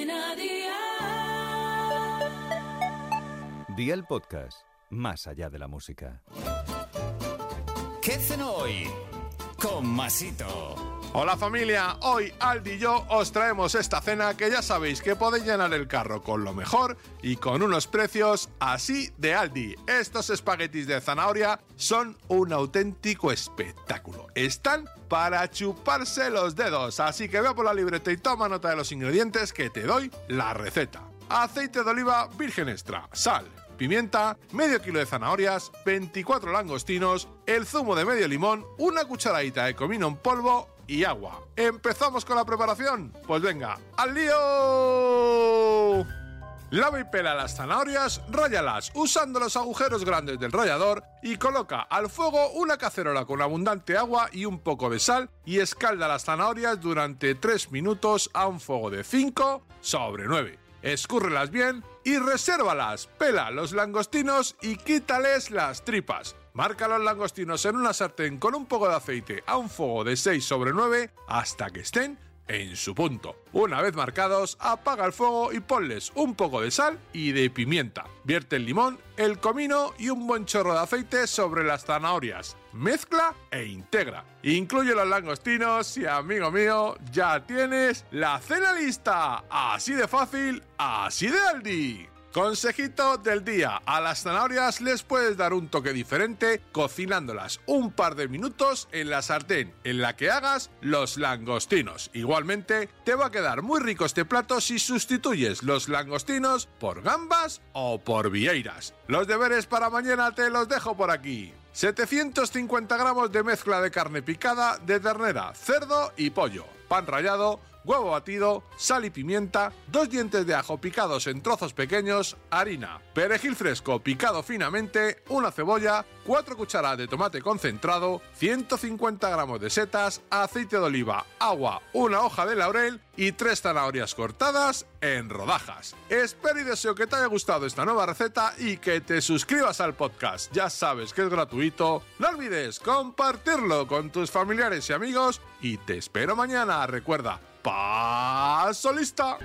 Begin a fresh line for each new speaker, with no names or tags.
Cadena Dial.
Día el podcast, más allá de la música.
¿Qué cenó hoy? Con Masito.
Hola familia, hoy Aldi y yo os traemos esta cena que ya sabéis que podéis llenar el carro con lo mejor y con unos precios así de Aldi. Estos espaguetis de zanahoria son un auténtico espectáculo. Están para chuparse los dedos, así que ve por la libreta y toma nota de los ingredientes que te doy la receta. Aceite de oliva virgen extra, sal, pimienta, medio kilo de zanahorias, 24 langostinos, el zumo de medio limón, una cucharadita de comino en polvo y agua. ¿Empezamos con la preparación? Pues venga, ¡al lío! Lava y pela las zanahorias, ráyalas usando los agujeros grandes del rallador y coloca al fuego una cacerola con abundante agua y un poco de sal y escalda las zanahorias durante 3 minutos a un fuego de 5 sobre 9. Escúrrelas bien y resérvalas. Pela los langostinos y quítales las tripas. Marca los langostinos en una sartén con un poco de aceite a un fuego de 6 sobre 9 hasta que estén en su punto. Una vez marcados, apaga el fuego y ponles un poco de sal y de pimienta. Vierte el limón, el comino y un buen chorro de aceite sobre las zanahorias. Mezcla e integra. Incluye los langostinos y amigo mío, ya tienes la cena lista. Así de fácil, así de Aldi. Consejito del día, a las zanahorias les puedes dar un toque diferente cocinándolas un par de minutos en la sartén en la que hagas los langostinos. Igualmente, te va a quedar muy rico este plato si sustituyes los langostinos por gambas o por vieiras. Los deberes para mañana te los dejo por aquí. 750 gramos de mezcla de carne picada de ternera, cerdo y pollo, pan rallado, huevo batido, sal y pimienta, dos dientes de ajo picados en trozos pequeños, harina, perejil fresco picado finamente, una cebolla, 4 cucharadas de tomate concentrado, 150 gramos de setas, aceite de oliva, agua, una hoja de laurel y tres zanahorias cortadas en rodajas. Espero y deseo que te haya gustado esta nueva receta y que te suscribas al podcast. Ya sabes que es gratuito. No olvides compartirlo con tus familiares y amigos y te espero mañana. Recuerda, paso lista.